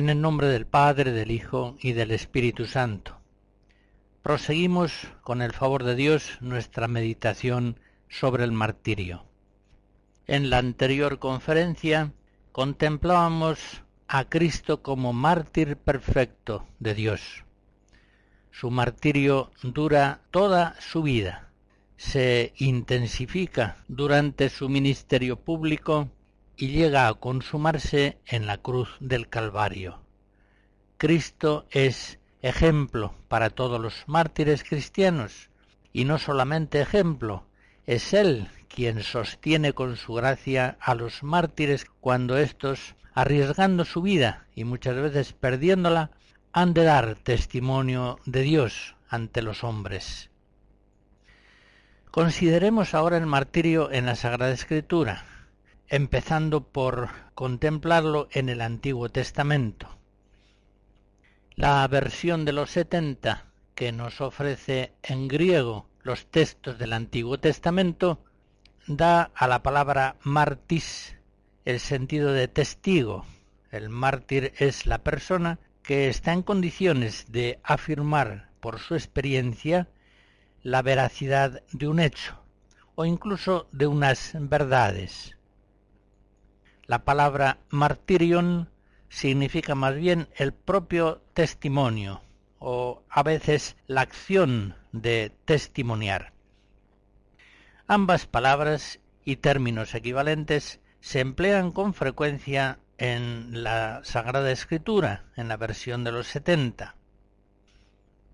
En el nombre del Padre, del Hijo y del Espíritu Santo. Proseguimos, con el favor de Dios, nuestra meditación sobre el martirio. En la anterior conferencia contemplábamos a Cristo como mártir perfecto de Dios. Su martirio dura toda su vida, se intensifica durante su ministerio público y llega a consumarse en la cruz del Calvario. Cristo es ejemplo para todos los mártires cristianos, y no solamente ejemplo, es Él quien sostiene con su gracia a los mártires cuando éstos, arriesgando su vida y muchas veces perdiéndola, han de dar testimonio de Dios ante los hombres. Consideremos ahora el martirio en la Sagrada Escritura, empezando por contemplarlo en el Antiguo Testamento. La versión de los 70 que nos ofrece en griego los textos del Antiguo Testamento da a la palabra martis el sentido de testigo. El mártir es la persona que está en condiciones de afirmar por su experiencia la veracidad de un hecho o incluso de unas verdades. La palabra martirion significa más bien el propio testimonio o a veces la acción de testimoniar. Ambas palabras y términos equivalentes se emplean con frecuencia en la Sagrada Escritura, en la versión de los 70.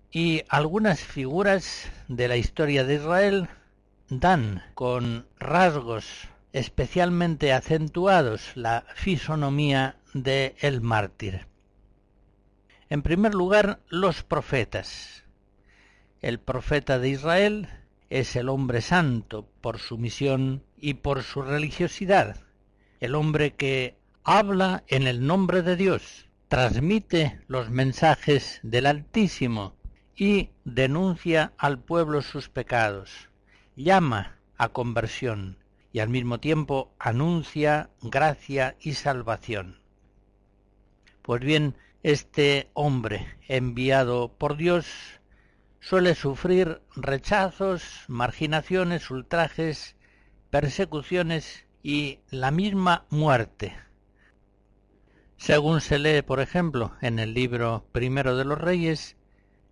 Y algunas figuras de la historia de Israel dan con rasgos especialmente acentuados la fisonomía de el mártir. En primer lugar, los profetas. El profeta de Israel es el hombre santo por su misión y por su religiosidad, el hombre que habla en el nombre de Dios, transmite los mensajes del Altísimo y denuncia al pueblo sus pecados, llama a conversión, y al mismo tiempo anuncia gracia y salvación. Pues bien, este hombre enviado por Dios suele sufrir rechazos, marginaciones, ultrajes, persecuciones y la misma muerte. Según se lee, por ejemplo, en el libro primero de los reyes,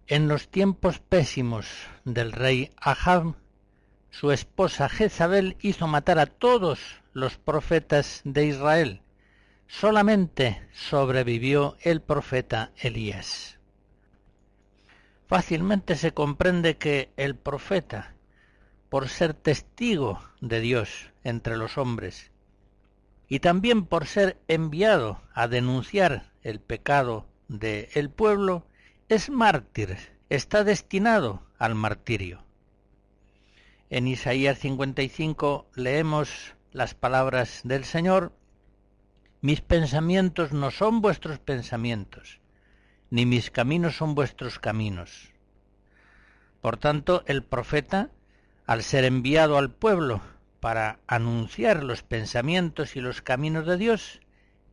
en los tiempos pésimos del rey Ahab, su esposa Jezabel hizo matar a todos los profetas de Israel. Solamente sobrevivió el profeta Elías. Fácilmente se comprende que el profeta, por ser testigo de Dios entre los hombres, y también por ser enviado a denunciar el pecado del pueblo, es mártir, está destinado al martirio. En Isaías 55 leemos las palabras del Señor, mis pensamientos no son vuestros pensamientos, ni mis caminos son vuestros caminos. Por tanto, el profeta al ser enviado al pueblo para anunciar los pensamientos y los caminos de Dios,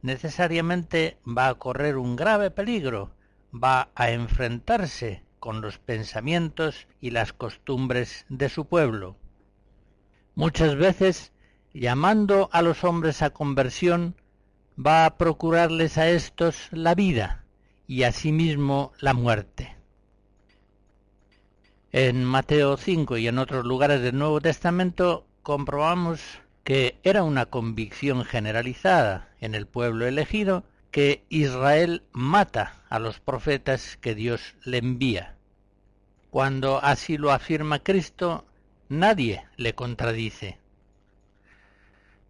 necesariamente va a correr un grave peligro, va a enfrentarse con los pensamientos y las costumbres de su pueblo. Muchas veces, llamando a los hombres a conversión, va a procurarles a éstos la vida y asimismo la muerte. En Mateo 5 y en otros lugares del Nuevo Testamento comprobamos que era una convicción generalizada en el pueblo elegido que Israel mata a los profetas que Dios le envía. Cuando así lo afirma Cristo, nadie le contradice.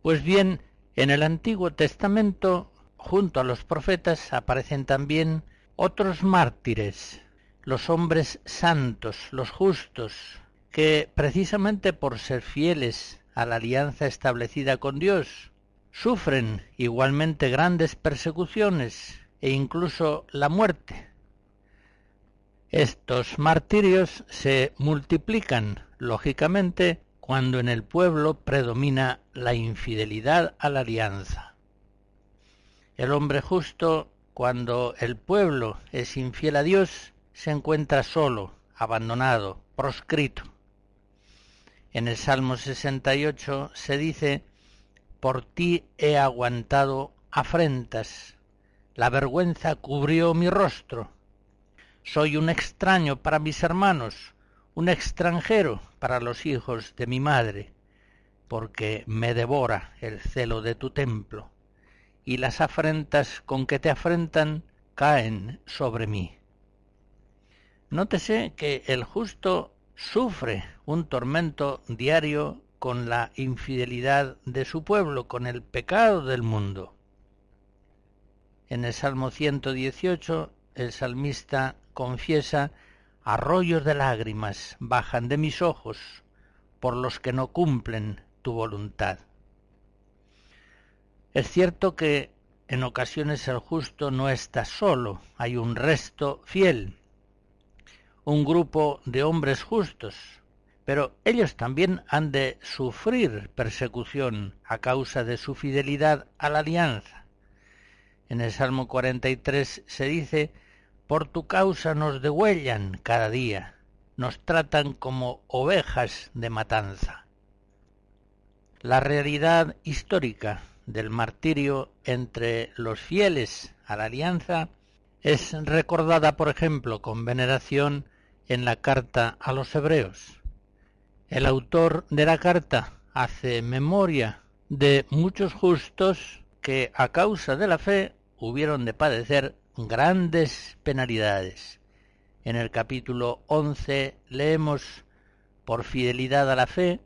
Pues bien, en el Antiguo Testamento, junto a los profetas, aparecen también otros mártires, los hombres santos, los justos, que precisamente por ser fieles a la alianza establecida con Dios, sufren igualmente grandes persecuciones e incluso la muerte. Estos martirios se multiplican, lógicamente, cuando en el pueblo predomina la infidelidad a la alianza. El hombre justo, cuando el pueblo es infiel a Dios, se encuentra solo, abandonado, proscrito. En el Salmo 68 se dice, por ti he aguantado afrentas, la vergüenza cubrió mi rostro. Soy un extraño para mis hermanos, un extranjero para los hijos de mi madre, porque me devora el celo de tu templo, y las afrentas con que te afrentan caen sobre mí. Nótese que el justo sufre un tormento diario con la infidelidad de su pueblo, con el pecado del mundo. En el Salmo 118 el salmista confiesa, arroyos de lágrimas bajan de mis ojos por los que no cumplen tu voluntad. Es cierto que en ocasiones el justo no está solo, hay un resto fiel, un grupo de hombres justos, pero ellos también han de sufrir persecución a causa de su fidelidad a la alianza. En el Salmo 43 se dice, Por tu causa nos degüellan cada día, nos tratan como ovejas de matanza. La realidad histórica del martirio entre los fieles a la alianza es recordada, por ejemplo, con veneración en la carta a los hebreos. El autor de la carta hace memoria de muchos justos que a causa de la fe hubieron de padecer grandes penalidades. En el capítulo 11 leemos, por fidelidad a la fe,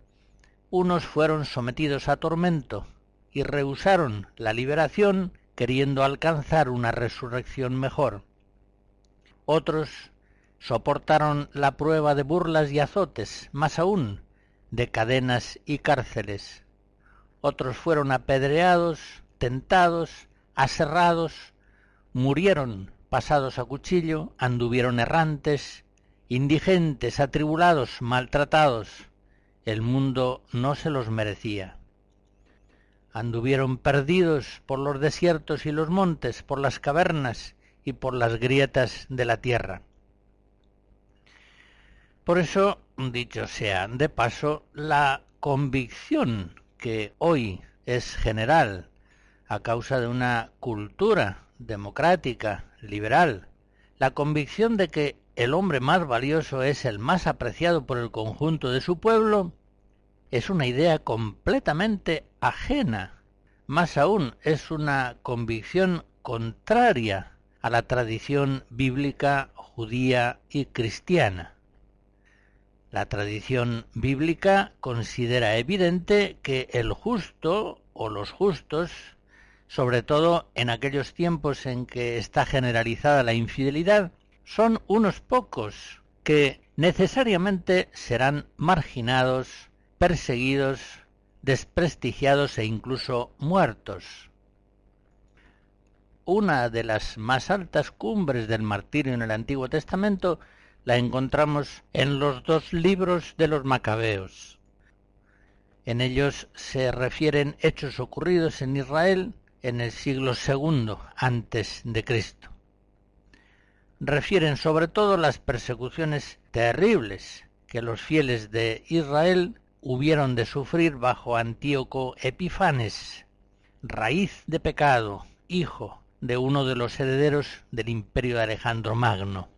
unos fueron sometidos a tormento y rehusaron la liberación queriendo alcanzar una resurrección mejor. Otros soportaron la prueba de burlas y azotes, más aún, de cadenas y cárceles. Otros fueron apedreados, tentados, aserrados, murieron pasados a cuchillo, anduvieron errantes, indigentes, atribulados, maltratados. El mundo no se los merecía. Anduvieron perdidos por los desiertos y los montes, por las cavernas y por las grietas de la tierra. Por eso, dicho sea de paso, la convicción que hoy es general a causa de una cultura democrática, liberal, la convicción de que el hombre más valioso es el más apreciado por el conjunto de su pueblo, es una idea completamente ajena. Más aún, es una convicción contraria a la tradición bíblica judía y cristiana. La tradición bíblica considera evidente que el justo o los justos, sobre todo en aquellos tiempos en que está generalizada la infidelidad, son unos pocos que necesariamente serán marginados, perseguidos, desprestigiados e incluso muertos. Una de las más altas cumbres del martirio en el Antiguo Testamento la encontramos en los dos libros de los Macabeos. En ellos se refieren hechos ocurridos en Israel en el siglo II antes de Cristo. Refieren sobre todo las persecuciones terribles que los fieles de Israel hubieron de sufrir bajo Antíoco Epifanes, raíz de pecado, hijo de uno de los herederos del imperio de Alejandro Magno.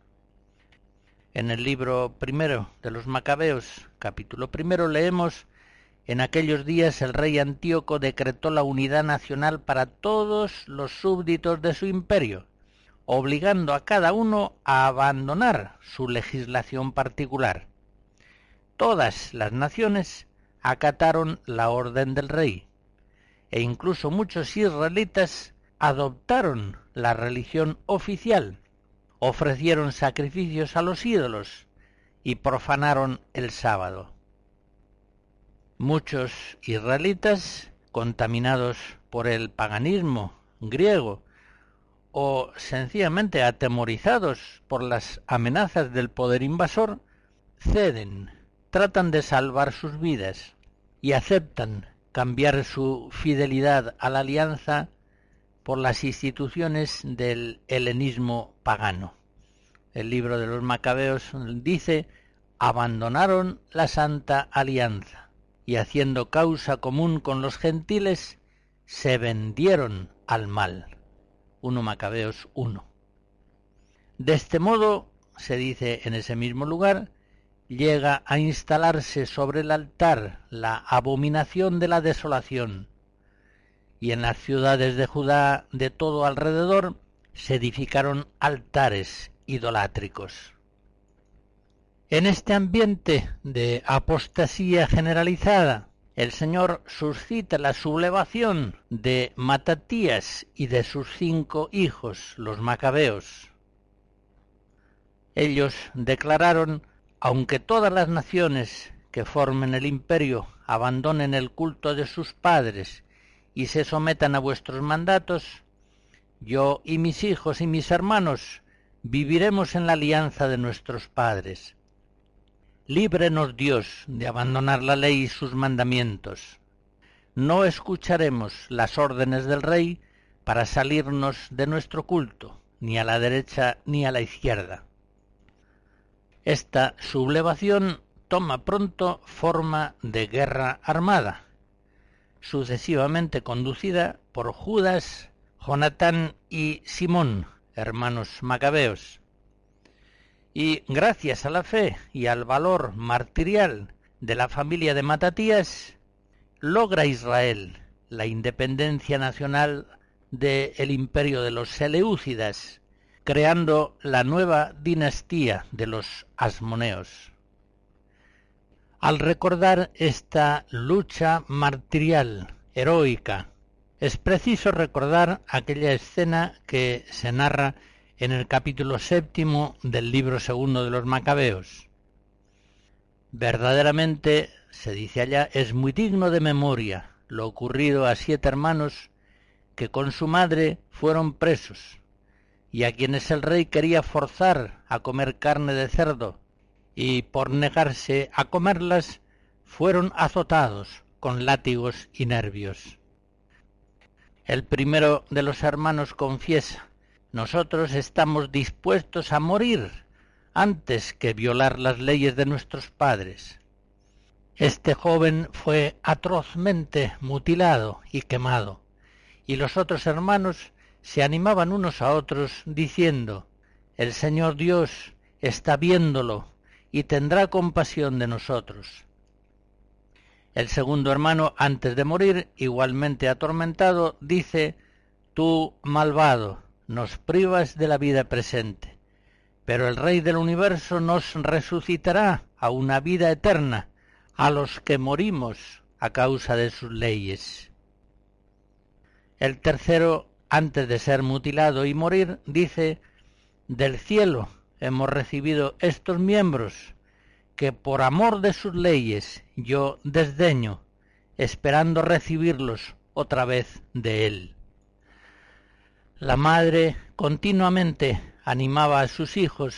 En el libro primero de los Macabeos, capítulo primero, leemos en aquellos días el rey Antíoco decretó la unidad nacional para todos los súbditos de su imperio, obligando a cada uno a abandonar su legislación particular. Todas las naciones acataron la orden del rey, e incluso muchos israelitas adoptaron la religión oficial, ofrecieron sacrificios a los ídolos y profanaron el sábado. Muchos israelitas, contaminados por el paganismo griego o sencillamente atemorizados por las amenazas del poder invasor, ceden, tratan de salvar sus vidas y aceptan cambiar su fidelidad a la alianza por las instituciones del helenismo pagano. El libro de los Macabeos dice, abandonaron la santa alianza y haciendo causa común con los gentiles, se vendieron al mal. 1 Macabeos 1. De este modo, se dice en ese mismo lugar, llega a instalarse sobre el altar la abominación de la desolación, y en las ciudades de Judá de todo alrededor se edificaron altares idolátricos. En este ambiente de apostasía generalizada, el Señor suscita la sublevación de Matatías y de sus cinco hijos, los macabeos. Ellos declararon, aunque todas las naciones que formen el imperio abandonen el culto de sus padres y se sometan a vuestros mandatos, yo y mis hijos y mis hermanos viviremos en la alianza de nuestros padres Líbrenos Dios de abandonar la ley y sus mandamientos. No escucharemos las órdenes del Rey para salirnos de nuestro culto, ni a la derecha ni a la izquierda. Esta sublevación toma pronto forma de guerra armada, sucesivamente conducida por Judas, Jonatán y Simón, hermanos macabeos, y gracias a la fe y al valor martirial de la familia de Matatías, logra Israel la independencia nacional del imperio de los Seleucidas, creando la nueva dinastía de los Asmoneos. Al recordar esta lucha martirial, heroica, es preciso recordar aquella escena que se narra en el capítulo séptimo del libro segundo de los Macabeos. Verdaderamente, se dice allá, es muy digno de memoria lo ocurrido a siete hermanos que con su madre fueron presos y a quienes el rey quería forzar a comer carne de cerdo y por negarse a comerlas fueron azotados con látigos y nervios. El primero de los hermanos confiesa nosotros estamos dispuestos a morir antes que violar las leyes de nuestros padres. Este joven fue atrozmente mutilado y quemado, y los otros hermanos se animaban unos a otros diciendo, El Señor Dios está viéndolo y tendrá compasión de nosotros. El segundo hermano, antes de morir, igualmente atormentado, dice, Tú, malvado, nos privas de la vida presente, pero el Rey del universo nos resucitará a una vida eterna a los que morimos a causa de sus leyes. El tercero, antes de ser mutilado y morir, dice, del cielo hemos recibido estos miembros, que por amor de sus leyes yo desdeño, esperando recibirlos otra vez de él. La madre continuamente animaba a sus hijos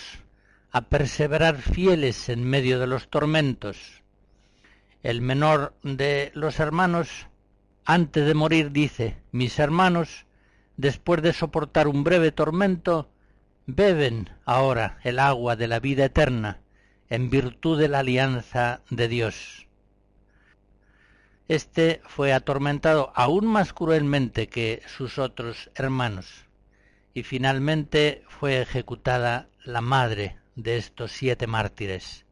a perseverar fieles en medio de los tormentos. El menor de los hermanos, antes de morir, dice, mis hermanos, después de soportar un breve tormento, beben ahora el agua de la vida eterna, en virtud de la alianza de Dios. Este fue atormentado aún más cruelmente que sus otros hermanos, y finalmente fue ejecutada la madre de estos siete mártires.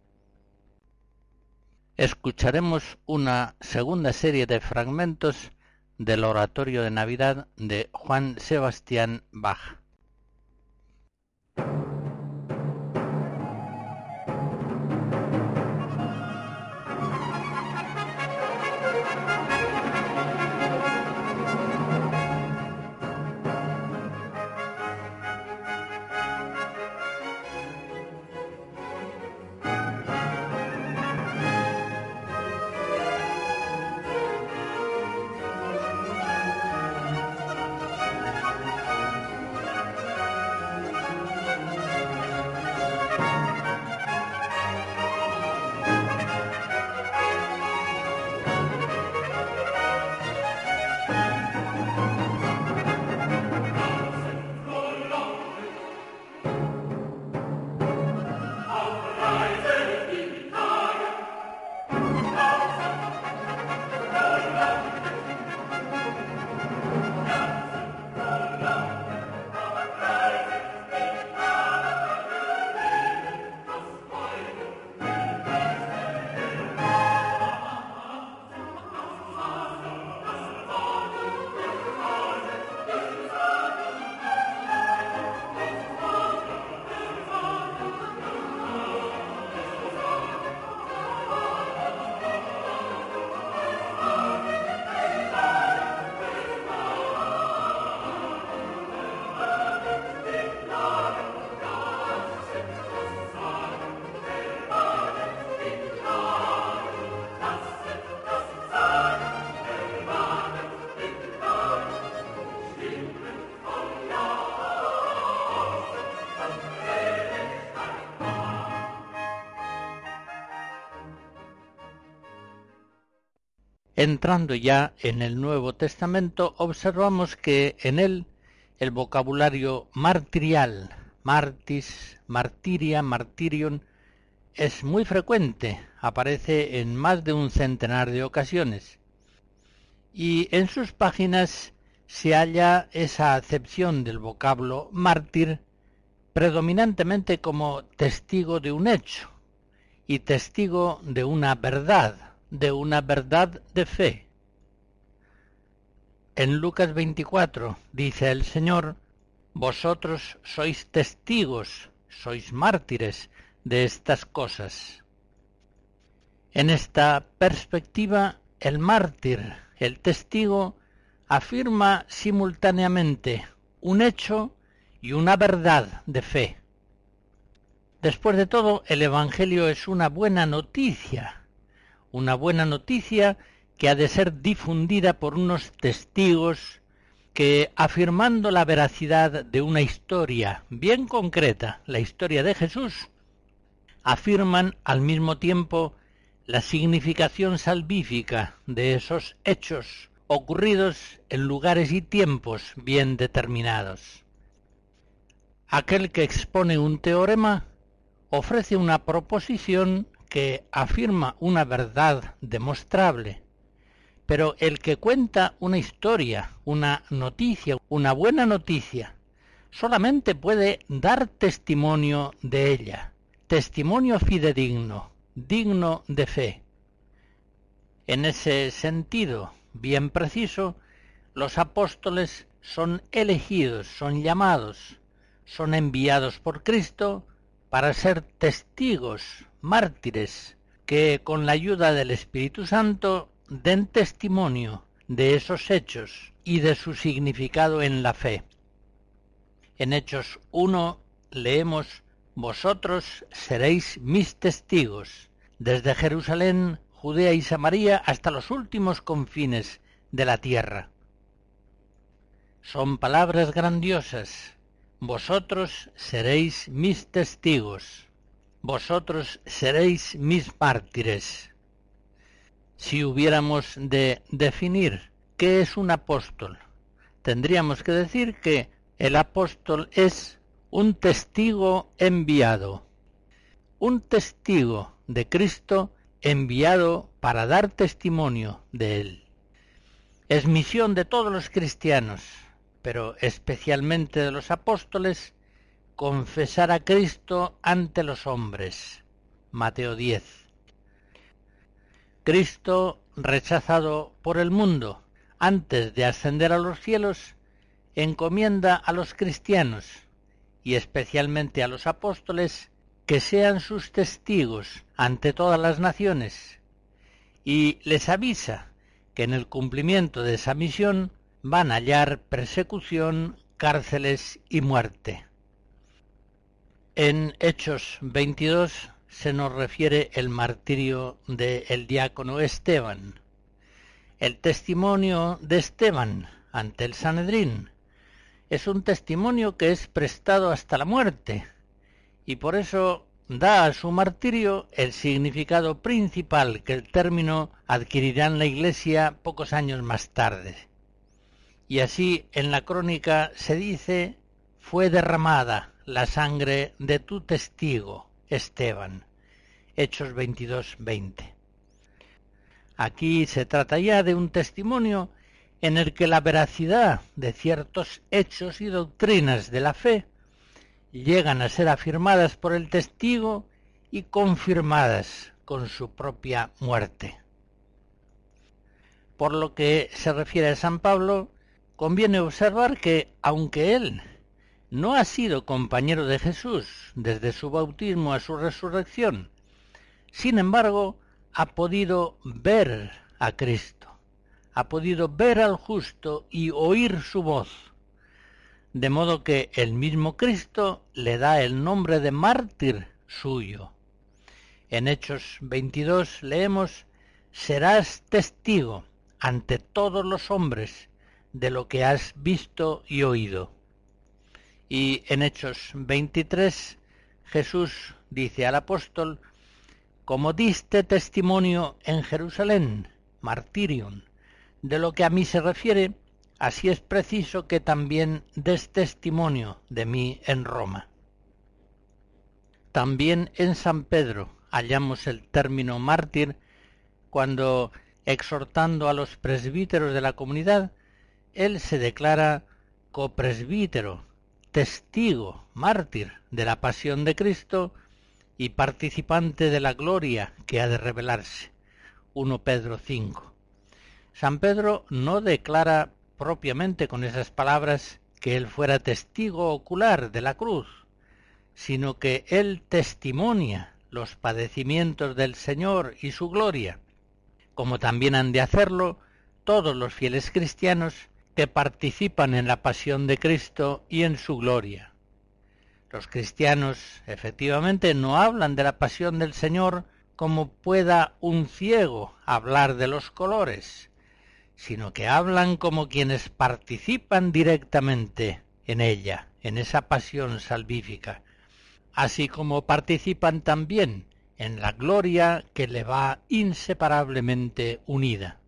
Escucharemos una segunda serie de fragmentos del oratorio de Navidad de Juan Sebastián Bach. Entrando ya en el Nuevo Testamento, observamos que en él el vocabulario martirial, martis, martiria, martirion, es muy frecuente, aparece en más de un centenar de ocasiones. Y en sus páginas se halla esa acepción del vocablo mártir predominantemente como testigo de un hecho y testigo de una verdad de una verdad de fe. En Lucas 24 dice el Señor, vosotros sois testigos, sois mártires de estas cosas. En esta perspectiva, el mártir, el testigo, afirma simultáneamente un hecho y una verdad de fe. Después de todo, el Evangelio es una buena noticia una buena noticia que ha de ser difundida por unos testigos que, afirmando la veracidad de una historia bien concreta, la historia de Jesús, afirman al mismo tiempo la significación salvífica de esos hechos ocurridos en lugares y tiempos bien determinados. Aquel que expone un teorema ofrece una proposición que afirma una verdad demostrable, pero el que cuenta una historia, una noticia, una buena noticia, solamente puede dar testimonio de ella, testimonio fidedigno, digno de fe. En ese sentido, bien preciso, los apóstoles son elegidos, son llamados, son enviados por Cristo para ser testigos mártires que con la ayuda del Espíritu Santo den testimonio de esos hechos y de su significado en la fe. En Hechos 1 leemos, Vosotros seréis mis testigos, desde Jerusalén, Judea y Samaria hasta los últimos confines de la tierra. Son palabras grandiosas. Vosotros seréis mis testigos vosotros seréis mis mártires. Si hubiéramos de definir qué es un apóstol, tendríamos que decir que el apóstol es un testigo enviado, un testigo de Cristo enviado para dar testimonio de él. Es misión de todos los cristianos, pero especialmente de los apóstoles, confesar a Cristo ante los hombres. Mateo 10. Cristo, rechazado por el mundo antes de ascender a los cielos, encomienda a los cristianos y especialmente a los apóstoles que sean sus testigos ante todas las naciones y les avisa que en el cumplimiento de esa misión van a hallar persecución, cárceles y muerte. En Hechos 22 se nos refiere el martirio del diácono Esteban, el testimonio de Esteban ante el Sanedrín. Es un testimonio que es prestado hasta la muerte y por eso da a su martirio el significado principal que el término adquirirá en la Iglesia pocos años más tarde. Y así en la crónica se dice fue derramada la sangre de tu testigo, Esteban. Hechos 22, 20. Aquí se trata ya de un testimonio en el que la veracidad de ciertos hechos y doctrinas de la fe llegan a ser afirmadas por el testigo y confirmadas con su propia muerte. Por lo que se refiere a San Pablo, conviene observar que, aunque él no ha sido compañero de Jesús desde su bautismo a su resurrección, sin embargo, ha podido ver a Cristo, ha podido ver al justo y oír su voz, de modo que el mismo Cristo le da el nombre de mártir suyo. En Hechos 22 leemos, serás testigo ante todos los hombres de lo que has visto y oído. Y en Hechos 23 Jesús dice al apóstol, como diste testimonio en Jerusalén, martirium, de lo que a mí se refiere, así es preciso que también des testimonio de mí en Roma. También en San Pedro hallamos el término mártir cuando, exhortando a los presbíteros de la comunidad, él se declara copresbítero, testigo, mártir de la pasión de Cristo y participante de la gloria que ha de revelarse. 1 Pedro 5. San Pedro no declara propiamente con esas palabras que él fuera testigo ocular de la cruz, sino que él testimonia los padecimientos del Señor y su gloria, como también han de hacerlo todos los fieles cristianos que participan en la pasión de Cristo y en su gloria. Los cristianos efectivamente no hablan de la pasión del Señor como pueda un ciego hablar de los colores, sino que hablan como quienes participan directamente en ella, en esa pasión salvífica, así como participan también en la gloria que le va inseparablemente unida.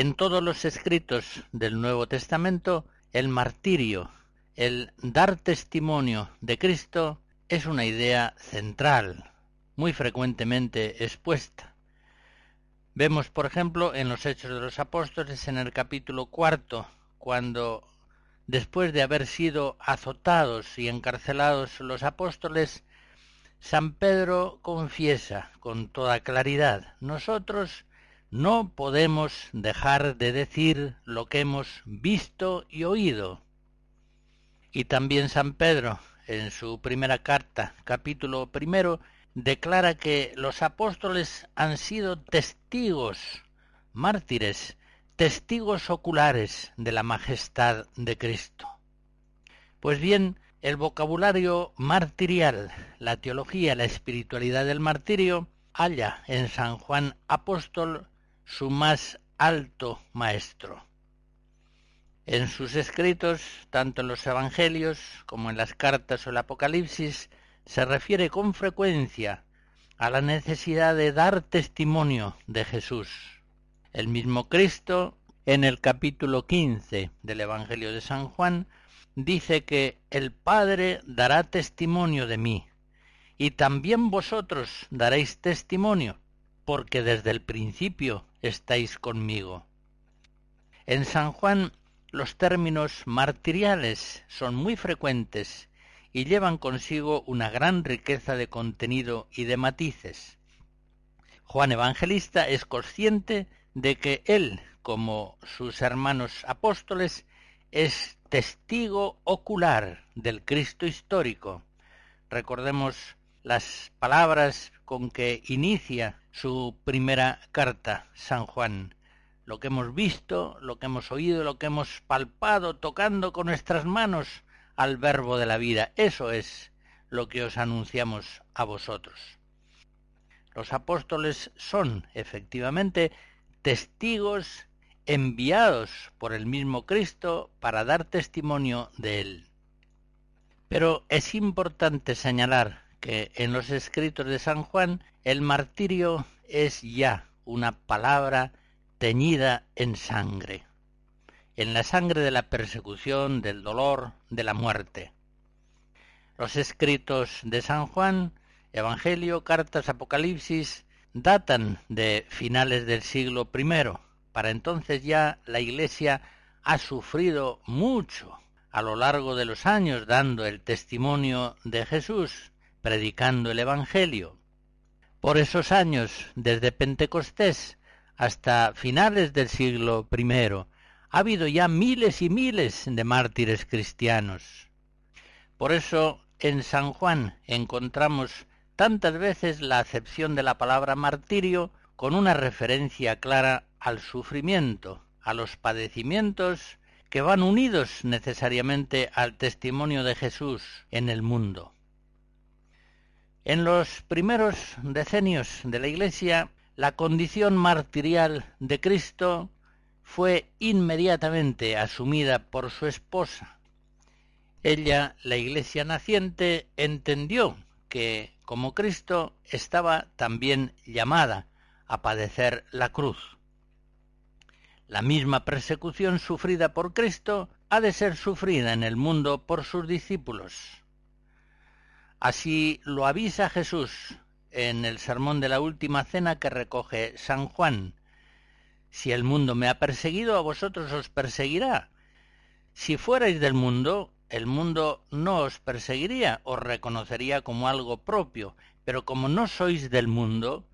En todos los escritos del Nuevo Testamento, el martirio, el dar testimonio de Cristo, es una idea central, muy frecuentemente expuesta. Vemos, por ejemplo, en los Hechos de los Apóstoles, en el capítulo cuarto, cuando después de haber sido azotados y encarcelados los apóstoles, San Pedro confiesa con toda claridad, nosotros no podemos dejar de decir lo que hemos visto y oído. Y también San Pedro, en su primera carta, capítulo primero, declara que los apóstoles han sido testigos, mártires, testigos oculares de la majestad de Cristo. Pues bien, el vocabulario martirial, la teología, la espiritualidad del martirio, halla en San Juan Apóstol su más alto maestro. En sus escritos, tanto en los Evangelios como en las cartas o el Apocalipsis, se refiere con frecuencia a la necesidad de dar testimonio de Jesús, el mismo Cristo, en el capítulo 15 del Evangelio de San Juan, dice que el Padre dará testimonio de mí, y también vosotros daréis testimonio, porque desde el principio estáis conmigo. En San Juan los términos martiriales son muy frecuentes y llevan consigo una gran riqueza de contenido y de matices. Juan Evangelista es consciente de que él, como sus hermanos apóstoles, es testigo ocular del Cristo histórico. Recordemos las palabras con que inicia su primera carta, San Juan. Lo que hemos visto, lo que hemos oído, lo que hemos palpado, tocando con nuestras manos al verbo de la vida. Eso es lo que os anunciamos a vosotros. Los apóstoles son efectivamente testigos enviados por el mismo Cristo para dar testimonio de él. Pero es importante señalar que en los escritos de San Juan el martirio es ya una palabra teñida en sangre, en la sangre de la persecución, del dolor, de la muerte. Los escritos de San Juan, Evangelio, cartas, Apocalipsis, datan de finales del siglo I. Para entonces ya la Iglesia ha sufrido mucho a lo largo de los años dando el testimonio de Jesús, predicando el Evangelio. Por esos años, desde Pentecostés hasta finales del siglo I, ha habido ya miles y miles de mártires cristianos. Por eso en San Juan encontramos tantas veces la acepción de la palabra martirio con una referencia clara al sufrimiento, a los padecimientos que van unidos necesariamente al testimonio de Jesús en el mundo. En los primeros decenios de la Iglesia, la condición martirial de Cristo fue inmediatamente asumida por su esposa. Ella, la Iglesia naciente, entendió que como Cristo estaba también llamada a padecer la cruz. La misma persecución sufrida por Cristo ha de ser sufrida en el mundo por sus discípulos. Así lo avisa Jesús en el sermón de la última cena que recoge San Juan. Si el mundo me ha perseguido, a vosotros os perseguirá. Si fuerais del mundo, el mundo no os perseguiría, os reconocería como algo propio, pero como no sois del mundo,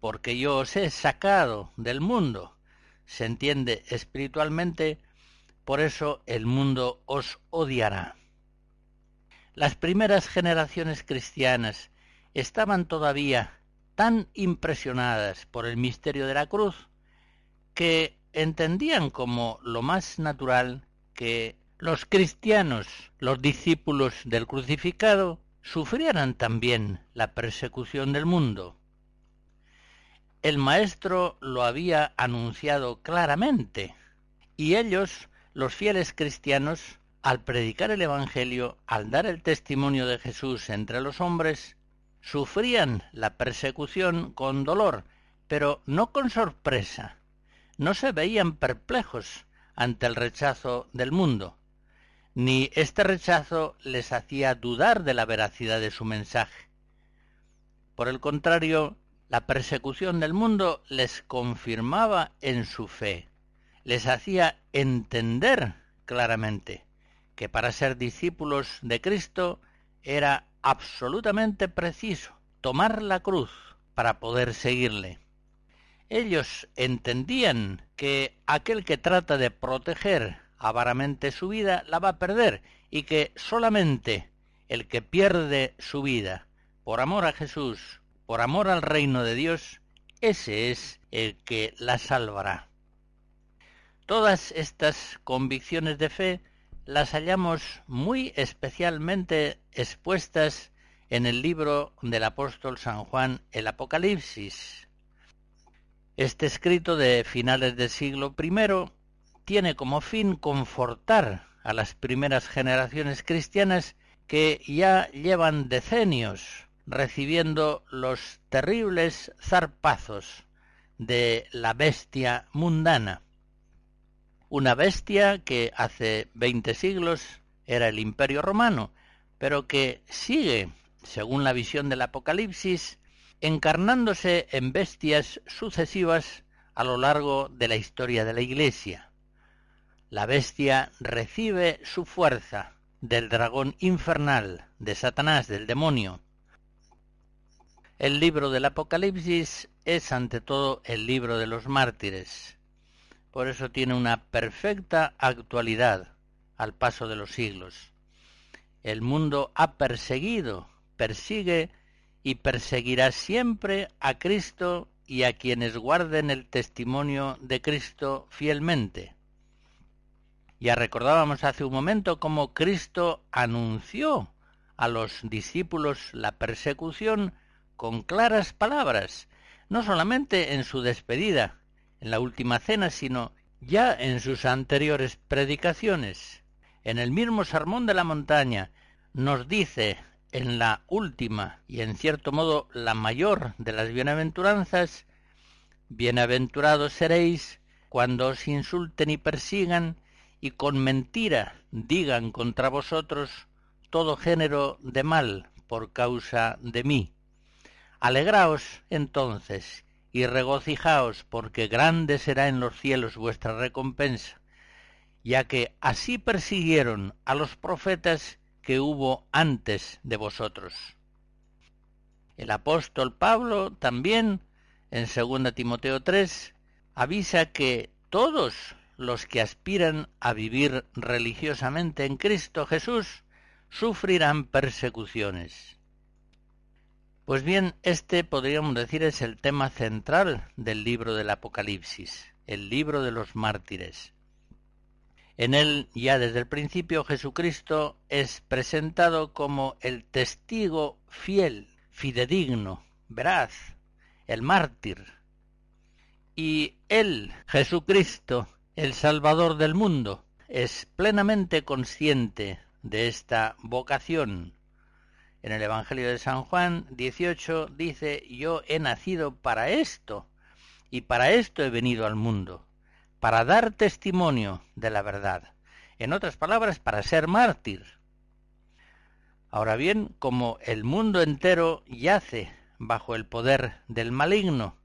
porque yo os he sacado del mundo, se entiende espiritualmente, por eso el mundo os odiará. Las primeras generaciones cristianas estaban todavía tan impresionadas por el misterio de la cruz que entendían como lo más natural que los cristianos, los discípulos del crucificado, sufrieran también la persecución del mundo. El Maestro lo había anunciado claramente, y ellos, los fieles cristianos, al predicar el Evangelio, al dar el testimonio de Jesús entre los hombres, sufrían la persecución con dolor, pero no con sorpresa, no se veían perplejos ante el rechazo del mundo, ni este rechazo les hacía dudar de la veracidad de su mensaje. Por el contrario, la persecución del mundo les confirmaba en su fe, les hacía entender claramente que para ser discípulos de Cristo era absolutamente preciso tomar la cruz para poder seguirle. Ellos entendían que aquel que trata de proteger avaramente su vida la va a perder y que solamente el que pierde su vida por amor a Jesús, por amor al reino de Dios, ese es el que la salvará. Todas estas convicciones de fe las hallamos muy especialmente expuestas en el libro del apóstol San Juan, el Apocalipsis. Este escrito de finales del siglo I tiene como fin confortar a las primeras generaciones cristianas que ya llevan decenios recibiendo los terribles zarpazos de la bestia mundana. Una bestia que hace veinte siglos era el imperio romano, pero que sigue, según la visión del Apocalipsis, encarnándose en bestias sucesivas a lo largo de la historia de la Iglesia. La bestia recibe su fuerza del dragón infernal, de Satanás, del demonio, el libro del Apocalipsis es ante todo el libro de los mártires. Por eso tiene una perfecta actualidad al paso de los siglos. El mundo ha perseguido, persigue y perseguirá siempre a Cristo y a quienes guarden el testimonio de Cristo fielmente. Ya recordábamos hace un momento cómo Cristo anunció a los discípulos la persecución con claras palabras, no solamente en su despedida, en la última cena, sino ya en sus anteriores predicaciones. En el mismo Sermón de la Montaña nos dice en la última y en cierto modo la mayor de las bienaventuranzas, Bienaventurados seréis cuando os insulten y persigan y con mentira digan contra vosotros todo género de mal por causa de mí. Alegraos entonces y regocijaos, porque grande será en los cielos vuestra recompensa, ya que así persiguieron a los profetas que hubo antes de vosotros. El apóstol Pablo también, en 2 Timoteo 3, avisa que todos los que aspiran a vivir religiosamente en Cristo Jesús sufrirán persecuciones. Pues bien, este podríamos decir es el tema central del libro del Apocalipsis, el libro de los mártires. En él, ya desde el principio, Jesucristo es presentado como el testigo fiel, fidedigno, veraz, el mártir. Y él, Jesucristo, el Salvador del mundo, es plenamente consciente de esta vocación en el Evangelio de San Juan 18 dice, yo he nacido para esto y para esto he venido al mundo, para dar testimonio de la verdad. En otras palabras, para ser mártir. Ahora bien, como el mundo entero yace bajo el poder del maligno,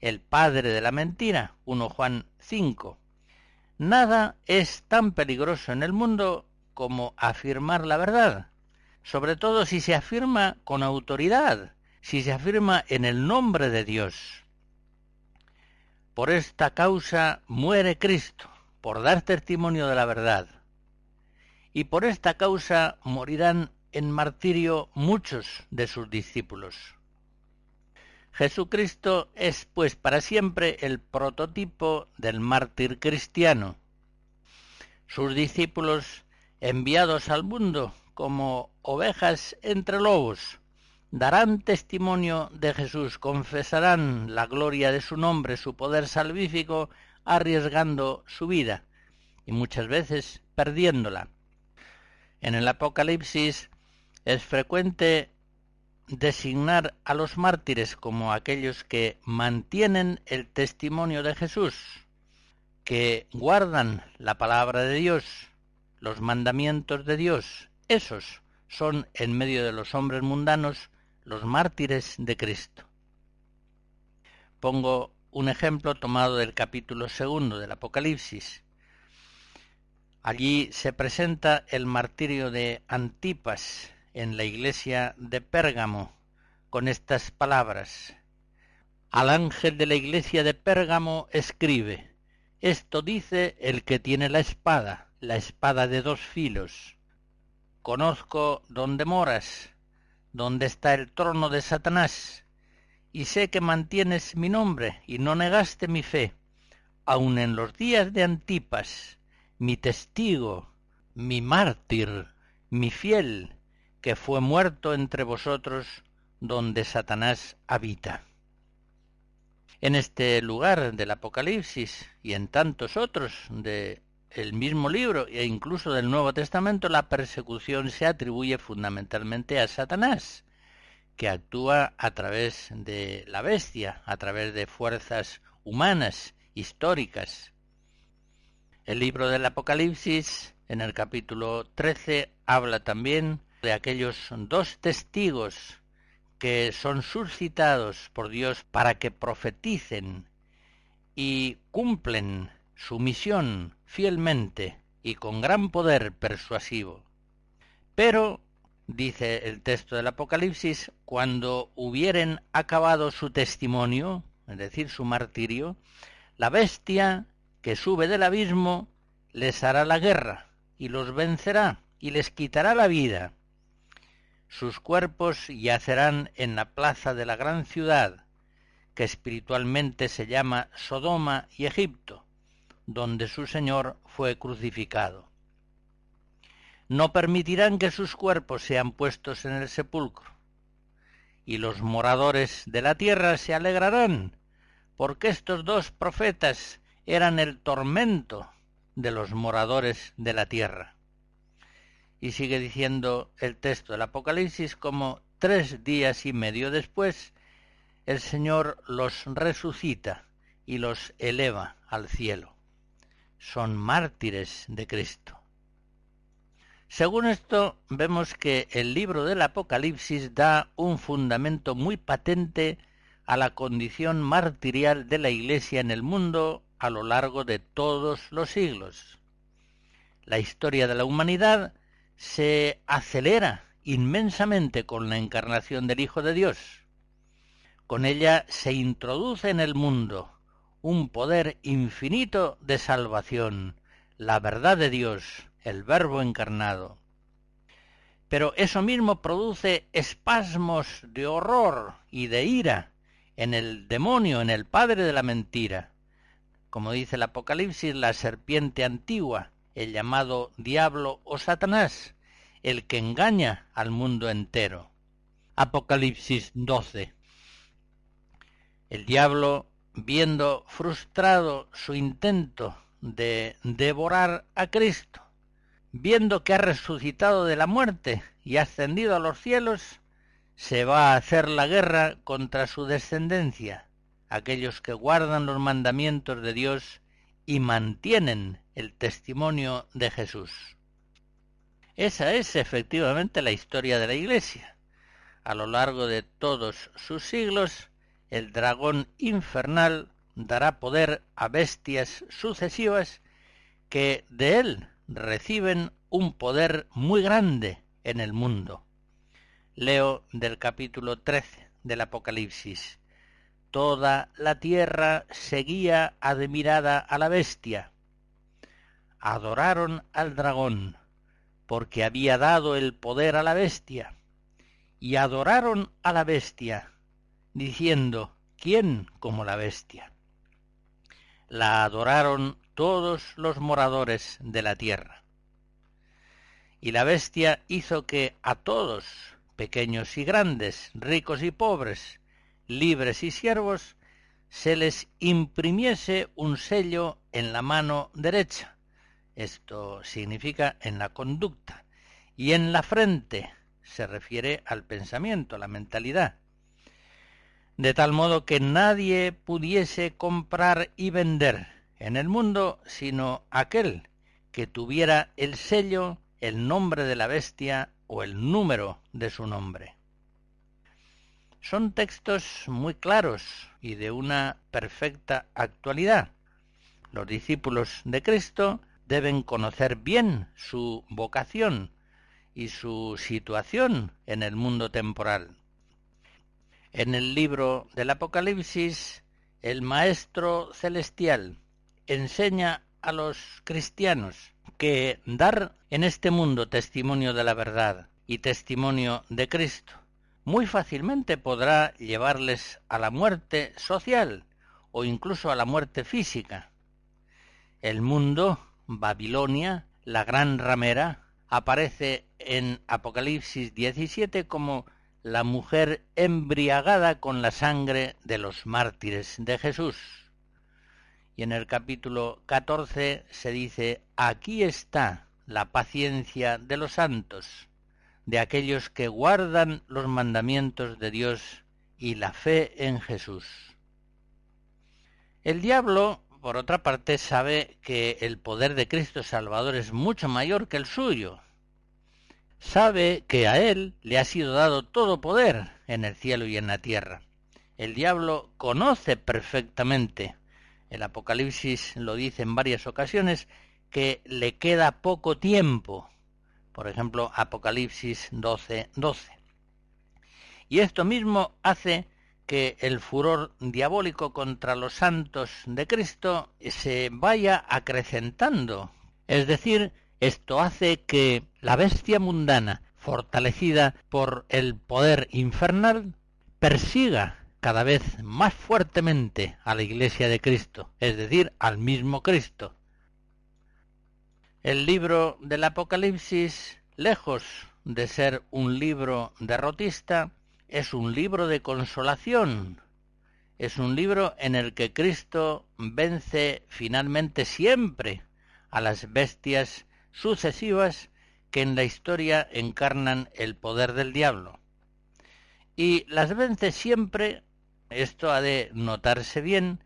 el padre de la mentira, 1 Juan 5, nada es tan peligroso en el mundo como afirmar la verdad, sobre todo si se afirma con autoridad, si se afirma en el nombre de Dios. Por esta causa muere Cristo, por dar testimonio de la verdad. Y por esta causa morirán en martirio muchos de sus discípulos. Jesucristo es pues para siempre el prototipo del mártir cristiano. Sus discípulos enviados al mundo como ovejas entre lobos. Darán testimonio de Jesús, confesarán la gloria de su nombre, su poder salvífico, arriesgando su vida y muchas veces perdiéndola. En el Apocalipsis es frecuente designar a los mártires como aquellos que mantienen el testimonio de Jesús, que guardan la palabra de Dios, los mandamientos de Dios, esos son en medio de los hombres mundanos los mártires de Cristo. Pongo un ejemplo tomado del capítulo segundo del Apocalipsis. Allí se presenta el martirio de Antipas en la iglesia de Pérgamo con estas palabras. Al ángel de la iglesia de Pérgamo escribe, Esto dice el que tiene la espada, la espada de dos filos. Conozco dónde moras, dónde está el trono de Satanás, y sé que mantienes mi nombre y no negaste mi fe, aun en los días de Antipas, mi testigo, mi mártir, mi fiel, que fue muerto entre vosotros donde Satanás habita. En este lugar del Apocalipsis y en tantos otros de el mismo libro e incluso del Nuevo Testamento la persecución se atribuye fundamentalmente a Satanás, que actúa a través de la bestia, a través de fuerzas humanas, históricas. El libro del Apocalipsis, en el capítulo 13, habla también de aquellos dos testigos que son suscitados por Dios para que profeticen y cumplen su misión fielmente y con gran poder persuasivo. Pero dice el texto del Apocalipsis, cuando hubieren acabado su testimonio, es decir, su martirio, la bestia que sube del abismo les hará la guerra y los vencerá y les quitará la vida. Sus cuerpos yacerán en la plaza de la gran ciudad, que espiritualmente se llama Sodoma y Egipto, donde su Señor fue crucificado no permitirán que sus cuerpos sean puestos en el sepulcro. Y los moradores de la tierra se alegrarán, porque estos dos profetas eran el tormento de los moradores de la tierra. Y sigue diciendo el texto del Apocalipsis como tres días y medio después el Señor los resucita y los eleva al cielo. Son mártires de Cristo. Según esto, vemos que el libro del Apocalipsis da un fundamento muy patente a la condición martirial de la Iglesia en el mundo a lo largo de todos los siglos. La historia de la humanidad se acelera inmensamente con la encarnación del Hijo de Dios. Con ella se introduce en el mundo un poder infinito de salvación, la verdad de Dios, el Verbo encarnado. Pero eso mismo produce espasmos de horror y de ira en el demonio, en el padre de la mentira. Como dice el Apocalipsis, la serpiente antigua, el llamado diablo o Satanás, el que engaña al mundo entero. Apocalipsis 12. El diablo, viendo frustrado su intento de devorar a Cristo, viendo que ha resucitado de la muerte y ascendido a los cielos, se va a hacer la guerra contra su descendencia, aquellos que guardan los mandamientos de Dios y mantienen el testimonio de Jesús. Esa es efectivamente la historia de la Iglesia. A lo largo de todos sus siglos, el dragón infernal dará poder a bestias sucesivas que de él reciben un poder muy grande en el mundo. Leo del capítulo 13 del Apocalipsis. Toda la tierra seguía admirada a la bestia. Adoraron al dragón, porque había dado el poder a la bestia, y adoraron a la bestia, diciendo, ¿quién como la bestia? La adoraron todos los moradores de la tierra. Y la bestia hizo que a todos, pequeños y grandes, ricos y pobres, libres y siervos, se les imprimiese un sello en la mano derecha. Esto significa en la conducta. Y en la frente se refiere al pensamiento, a la mentalidad. De tal modo que nadie pudiese comprar y vender en el mundo sino aquel que tuviera el sello, el nombre de la bestia o el número de su nombre. Son textos muy claros y de una perfecta actualidad. Los discípulos de Cristo deben conocer bien su vocación y su situación en el mundo temporal. En el libro del Apocalipsis, el Maestro Celestial enseña a los cristianos que dar en este mundo testimonio de la verdad y testimonio de Cristo muy fácilmente podrá llevarles a la muerte social o incluso a la muerte física. El mundo, Babilonia, la gran ramera, aparece en Apocalipsis 17 como la mujer embriagada con la sangre de los mártires de Jesús. Y en el capítulo 14 se dice, aquí está la paciencia de los santos, de aquellos que guardan los mandamientos de Dios y la fe en Jesús. El diablo, por otra parte, sabe que el poder de Cristo Salvador es mucho mayor que el suyo, sabe que a él le ha sido dado todo poder en el cielo y en la tierra. El diablo conoce perfectamente, el Apocalipsis lo dice en varias ocasiones, que le queda poco tiempo. Por ejemplo, Apocalipsis 12, 12. Y esto mismo hace que el furor diabólico contra los santos de Cristo se vaya acrecentando. Es decir, esto hace que la bestia mundana, fortalecida por el poder infernal, persiga cada vez más fuertemente a la Iglesia de Cristo, es decir, al mismo Cristo. El libro del Apocalipsis, lejos de ser un libro derrotista, es un libro de consolación, es un libro en el que Cristo vence finalmente siempre a las bestias sucesivas que en la historia encarnan el poder del diablo. Y las vence siempre, esto ha de notarse bien,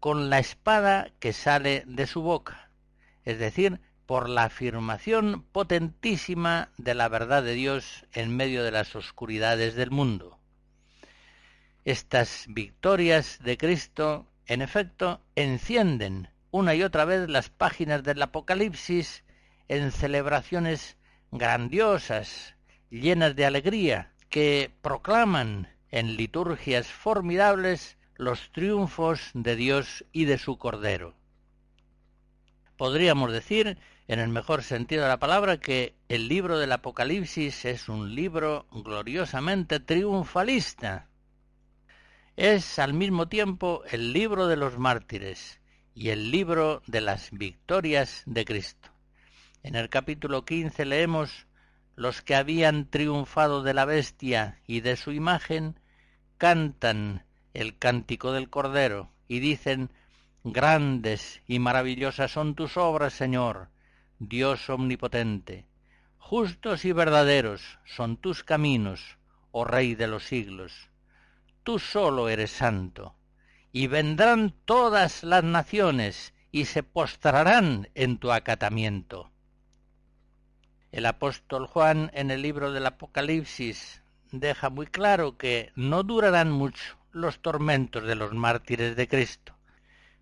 con la espada que sale de su boca, es decir, por la afirmación potentísima de la verdad de Dios en medio de las oscuridades del mundo. Estas victorias de Cristo, en efecto, encienden una y otra vez las páginas del Apocalipsis en celebraciones grandiosas, llenas de alegría, que proclaman en liturgias formidables los triunfos de Dios y de su Cordero. Podríamos decir, en el mejor sentido de la palabra, que el libro del Apocalipsis es un libro gloriosamente triunfalista. Es al mismo tiempo el libro de los mártires y el libro de las victorias de Cristo. En el capítulo 15 leemos los que habían triunfado de la bestia y de su imagen cantan el cántico del Cordero y dicen Grandes y maravillosas son tus obras, Señor, Dios omnipotente. Justos y verdaderos son tus caminos, oh Rey de los siglos. Tú solo eres santo. Y vendrán todas las naciones y se postrarán en tu acatamiento. El apóstol Juan en el libro del Apocalipsis deja muy claro que no durarán mucho los tormentos de los mártires de Cristo,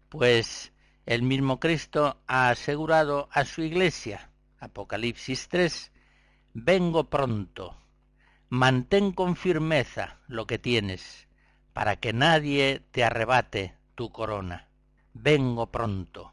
pues el mismo Cristo ha asegurado a su iglesia, Apocalipsis 3, vengo pronto, mantén con firmeza lo que tienes, para que nadie te arrebate tu corona. Vengo pronto.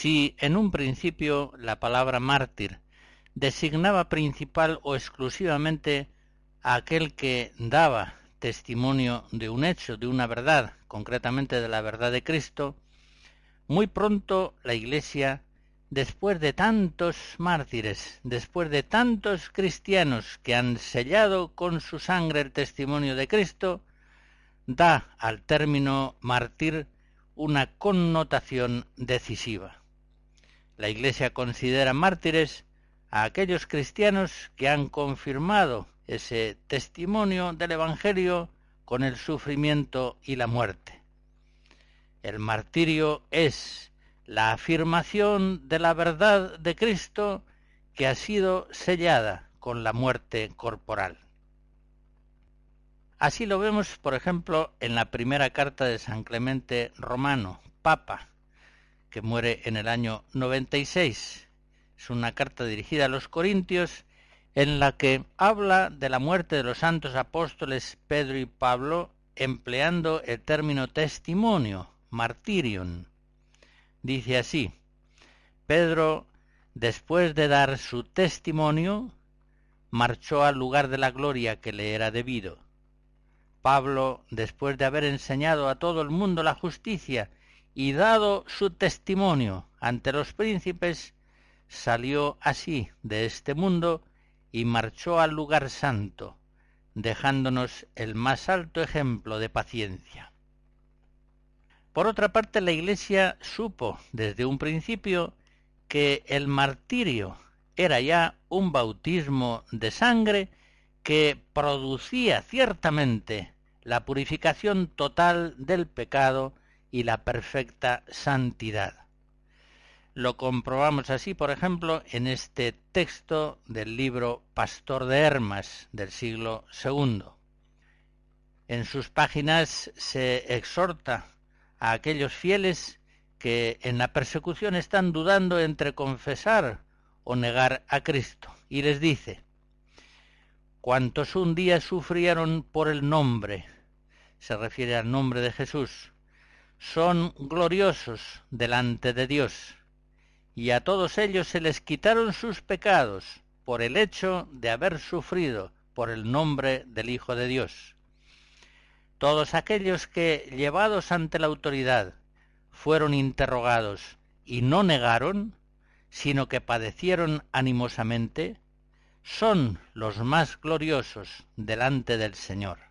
Si en un principio la palabra mártir designaba principal o exclusivamente a aquel que daba testimonio de un hecho, de una verdad, concretamente de la verdad de Cristo, muy pronto la Iglesia, después de tantos mártires, después de tantos cristianos que han sellado con su sangre el testimonio de Cristo, da al término mártir una connotación decisiva. La Iglesia considera mártires a aquellos cristianos que han confirmado ese testimonio del Evangelio con el sufrimiento y la muerte. El martirio es la afirmación de la verdad de Cristo que ha sido sellada con la muerte corporal. Así lo vemos, por ejemplo, en la primera carta de San Clemente Romano, Papa, que muere en el año 96. Es una carta dirigida a los Corintios en la que habla de la muerte de los santos apóstoles Pedro y Pablo empleando el término testimonio, martirion. Dice así, Pedro, después de dar su testimonio, marchó al lugar de la gloria que le era debido. Pablo, después de haber enseñado a todo el mundo la justicia y dado su testimonio ante los príncipes, salió así de este mundo y marchó al lugar santo, dejándonos el más alto ejemplo de paciencia. Por otra parte, la Iglesia supo desde un principio que el martirio era ya un bautismo de sangre que producía ciertamente la purificación total del pecado y la perfecta santidad. Lo comprobamos así, por ejemplo, en este texto del libro Pastor de Hermas del siglo II. En sus páginas se exhorta a aquellos fieles que en la persecución están dudando entre confesar o negar a Cristo, y les dice, cuantos un día sufrieron por el nombre, se refiere al nombre de Jesús, son gloriosos delante de Dios, y a todos ellos se les quitaron sus pecados por el hecho de haber sufrido por el nombre del Hijo de Dios. Todos aquellos que, llevados ante la autoridad, fueron interrogados y no negaron, sino que padecieron animosamente, son los más gloriosos delante del Señor.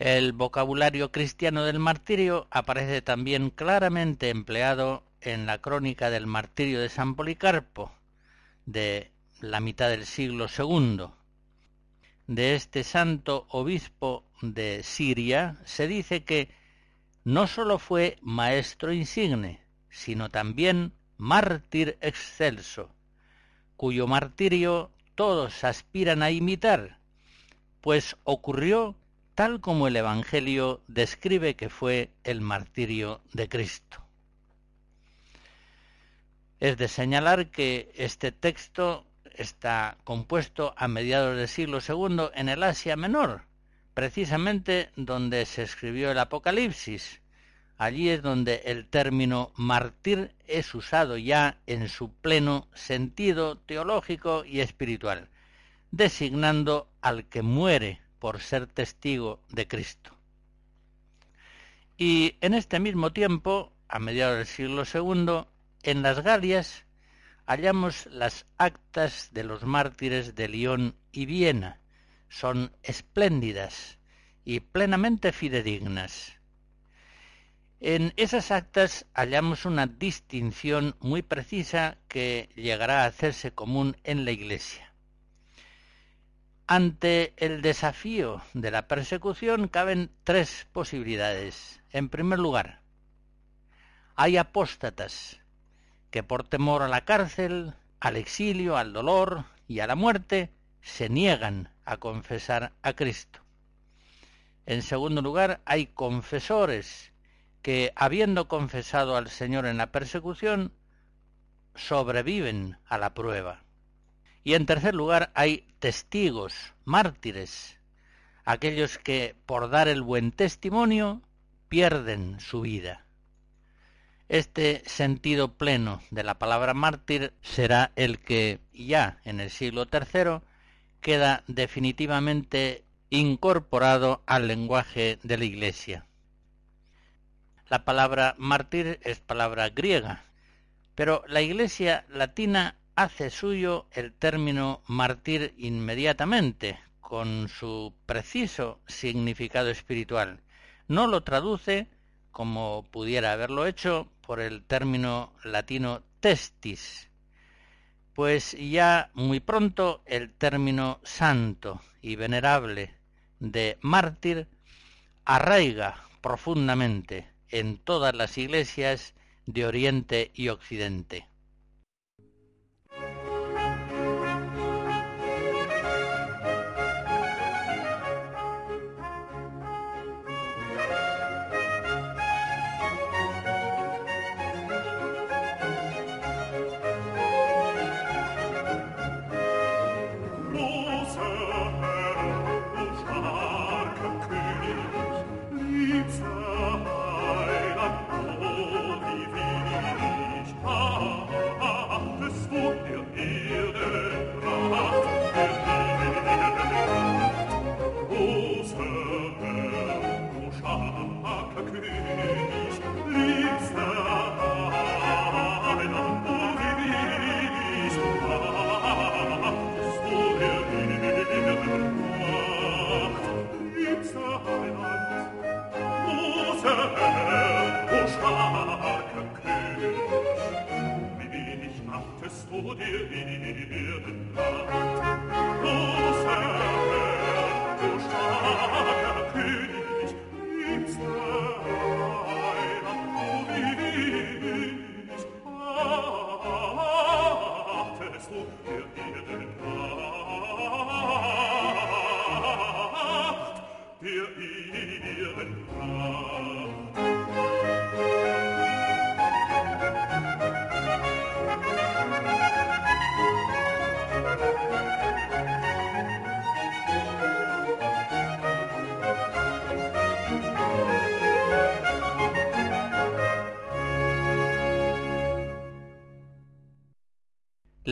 El vocabulario cristiano del martirio aparece también claramente empleado en la crónica del martirio de San Policarpo de la mitad del siglo II. De este santo obispo de Siria se dice que no sólo fue maestro insigne, sino también mártir excelso, cuyo martirio todos aspiran a imitar, pues ocurrió tal como el Evangelio describe que fue el martirio de Cristo. Es de señalar que este texto está compuesto a mediados del siglo II en el Asia Menor, precisamente donde se escribió el Apocalipsis, Allí es donde el término mártir es usado ya en su pleno sentido teológico y espiritual, designando al que muere por ser testigo de Cristo. Y en este mismo tiempo, a mediados del siglo II, en las Galias hallamos las actas de los mártires de Lyon y Viena. Son espléndidas y plenamente fidedignas. En esas actas hallamos una distinción muy precisa que llegará a hacerse común en la Iglesia. Ante el desafío de la persecución caben tres posibilidades. En primer lugar, hay apóstatas que por temor a la cárcel, al exilio, al dolor y a la muerte, se niegan a confesar a Cristo. En segundo lugar, hay confesores que, habiendo confesado al Señor en la persecución, sobreviven a la prueba. Y en tercer lugar hay testigos, mártires, aquellos que por dar el buen testimonio pierden su vida. Este sentido pleno de la palabra mártir será el que ya en el siglo III queda definitivamente incorporado al lenguaje de la Iglesia. La palabra mártir es palabra griega, pero la Iglesia latina hace suyo el término mártir inmediatamente, con su preciso significado espiritual. No lo traduce, como pudiera haberlo hecho, por el término latino testis, pues ya muy pronto el término santo y venerable de mártir arraiga profundamente en todas las iglesias de Oriente y Occidente.